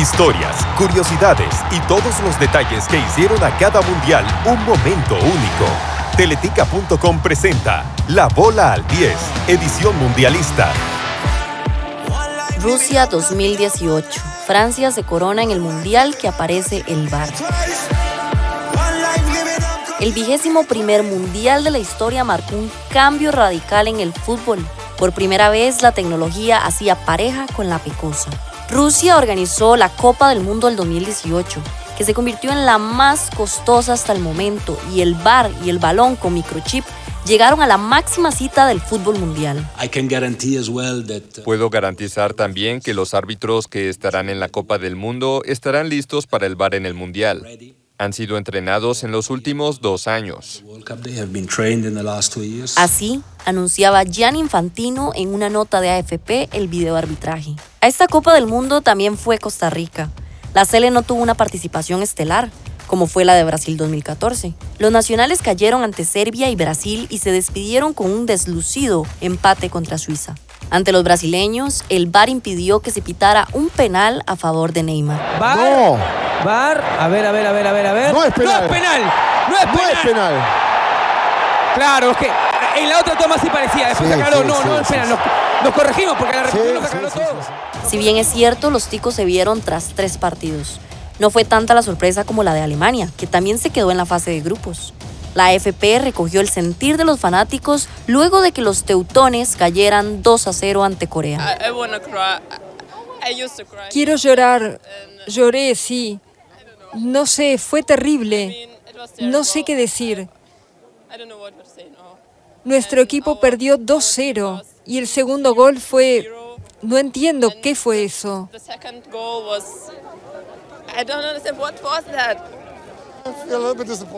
Historias, curiosidades y todos los detalles que hicieron a cada mundial un momento único. Teletica.com presenta La Bola al 10, edición mundialista. Rusia 2018. Francia se corona en el mundial que aparece el bar. El vigésimo primer mundial de la historia marcó un cambio radical en el fútbol. Por primera vez la tecnología hacía pareja con la pecosa. Rusia organizó la Copa del Mundo del 2018, que se convirtió en la más costosa hasta el momento, y el bar y el balón con microchip llegaron a la máxima cita del fútbol mundial. Uh, Puedo garantizar también que los árbitros que estarán en la Copa del Mundo estarán listos para el bar en el mundial han sido entrenados en los últimos dos años. Así anunciaba Gian Infantino en una nota de AFP el video arbitraje. A esta Copa del Mundo también fue Costa Rica. La Sele no tuvo una participación estelar, como fue la de Brasil 2014. Los nacionales cayeron ante Serbia y Brasil y se despidieron con un deslucido empate contra Suiza. Ante los brasileños, el VAR impidió que se pitara un penal a favor de Neymar. No. VAR, a ver, a ver, a ver, a ver, a ver. No es penal. No es penal. No es penal. No es penal. Claro, es que en la otra toma sí parecía. Después aclaró. no, no es penal. Nos, corregimos porque la repetición nos aclaró todo. Si bien es cierto, los ticos se vieron tras tres partidos. No fue tanta la sorpresa como la de Alemania, que también se quedó en la fase de grupos. La AFP recogió el sentir de los fanáticos luego de que los teutones cayeran 2 a 0 ante Corea. Quiero llorar. Lloré, sí. No sé, fue terrible. No sé qué decir. Nuestro equipo perdió 2-0 y el segundo gol fue... No entiendo qué fue eso.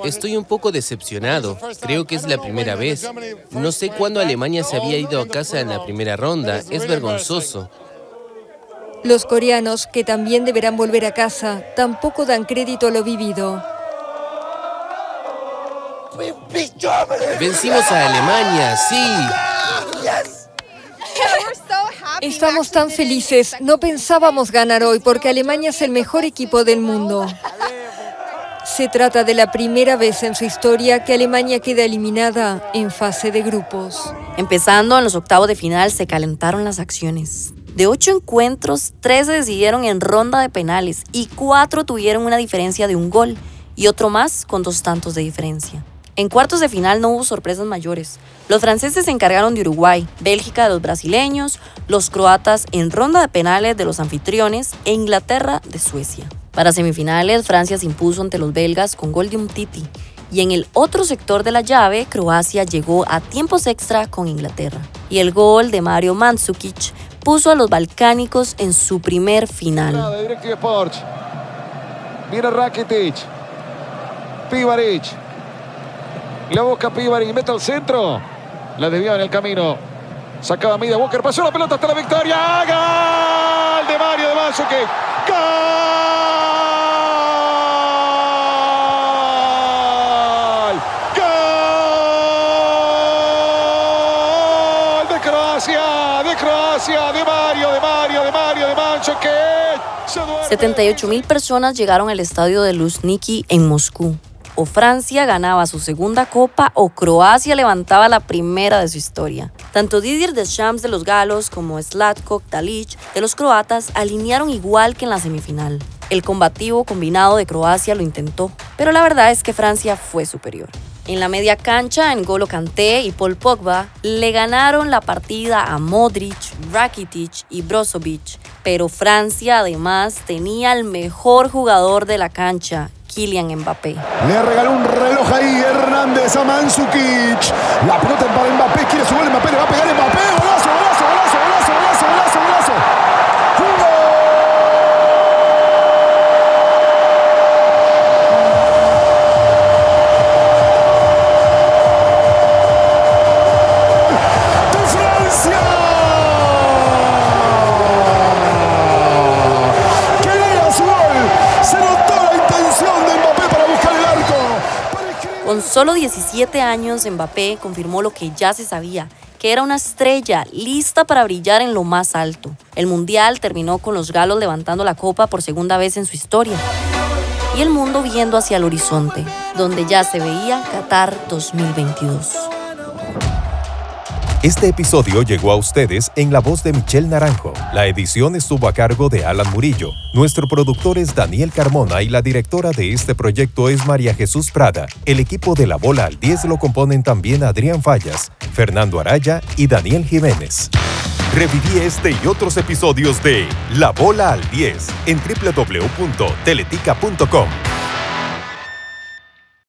Estoy un poco decepcionado. Creo que es la primera vez. No sé cuándo Alemania se había ido a casa en la primera ronda. Es vergonzoso. Los coreanos, que también deberán volver a casa, tampoco dan crédito a lo vivido. Vencimos a Alemania, sí. Estamos tan felices. No pensábamos ganar hoy porque Alemania es el mejor equipo del mundo. Se trata de la primera vez en su historia que Alemania queda eliminada en fase de grupos. Empezando en los octavos de final se calentaron las acciones. De ocho encuentros, tres se decidieron en ronda de penales y cuatro tuvieron una diferencia de un gol y otro más con dos tantos de diferencia. En cuartos de final no hubo sorpresas mayores. Los franceses se encargaron de Uruguay, Bélgica de los brasileños, los croatas en ronda de penales de los anfitriones e Inglaterra de Suecia. Para semifinales, Francia se impuso ante los belgas con gol de un Titi. Y en el otro sector de la llave, Croacia llegó a tiempos extra con Inglaterra. Y el gol de Mario Mandzukic puso a los balcánicos en su primer final. Viene Rakitic. Pivaric. La busca Pivaric. Mete al centro. La desvió en el camino. Sacaba Mida Walker. Pasó la pelota hasta la victoria. ¡Gol de Mario de Mandzukic! ¡Gol! Croacia, de que 78 mil personas llegaron al estadio de Luzniki en Moscú. O Francia ganaba su segunda copa o Croacia levantaba la primera de su historia. Tanto Didier Deschamps de los galos como Slatko Dalic de los croatas alinearon igual que en la semifinal. El combativo combinado de Croacia lo intentó, pero la verdad es que Francia fue superior. En la media cancha, en Golo Kanté y Paul Pogba le ganaron la partida a Modric, Rakitic y Brozovic, pero Francia además tenía el mejor jugador de la cancha, Kylian Mbappé. Le regaló un reloj ahí Hernández a Mansukic. La pelota para Mbappé, quiere su gol Mbappé, le va a pegar Mbappé, Solo 17 años, Mbappé confirmó lo que ya se sabía, que era una estrella lista para brillar en lo más alto. El Mundial terminó con los galos levantando la copa por segunda vez en su historia y el mundo viendo hacia el horizonte, donde ya se veía Qatar 2022. Este episodio llegó a ustedes en la voz de Michelle Naranjo. La edición estuvo a cargo de Alan Murillo. Nuestro productor es Daniel Carmona y la directora de este proyecto es María Jesús Prada. El equipo de La Bola al 10 lo componen también Adrián Fallas, Fernando Araya y Daniel Jiménez. Reviví este y otros episodios de La Bola al 10 en www.teletica.com.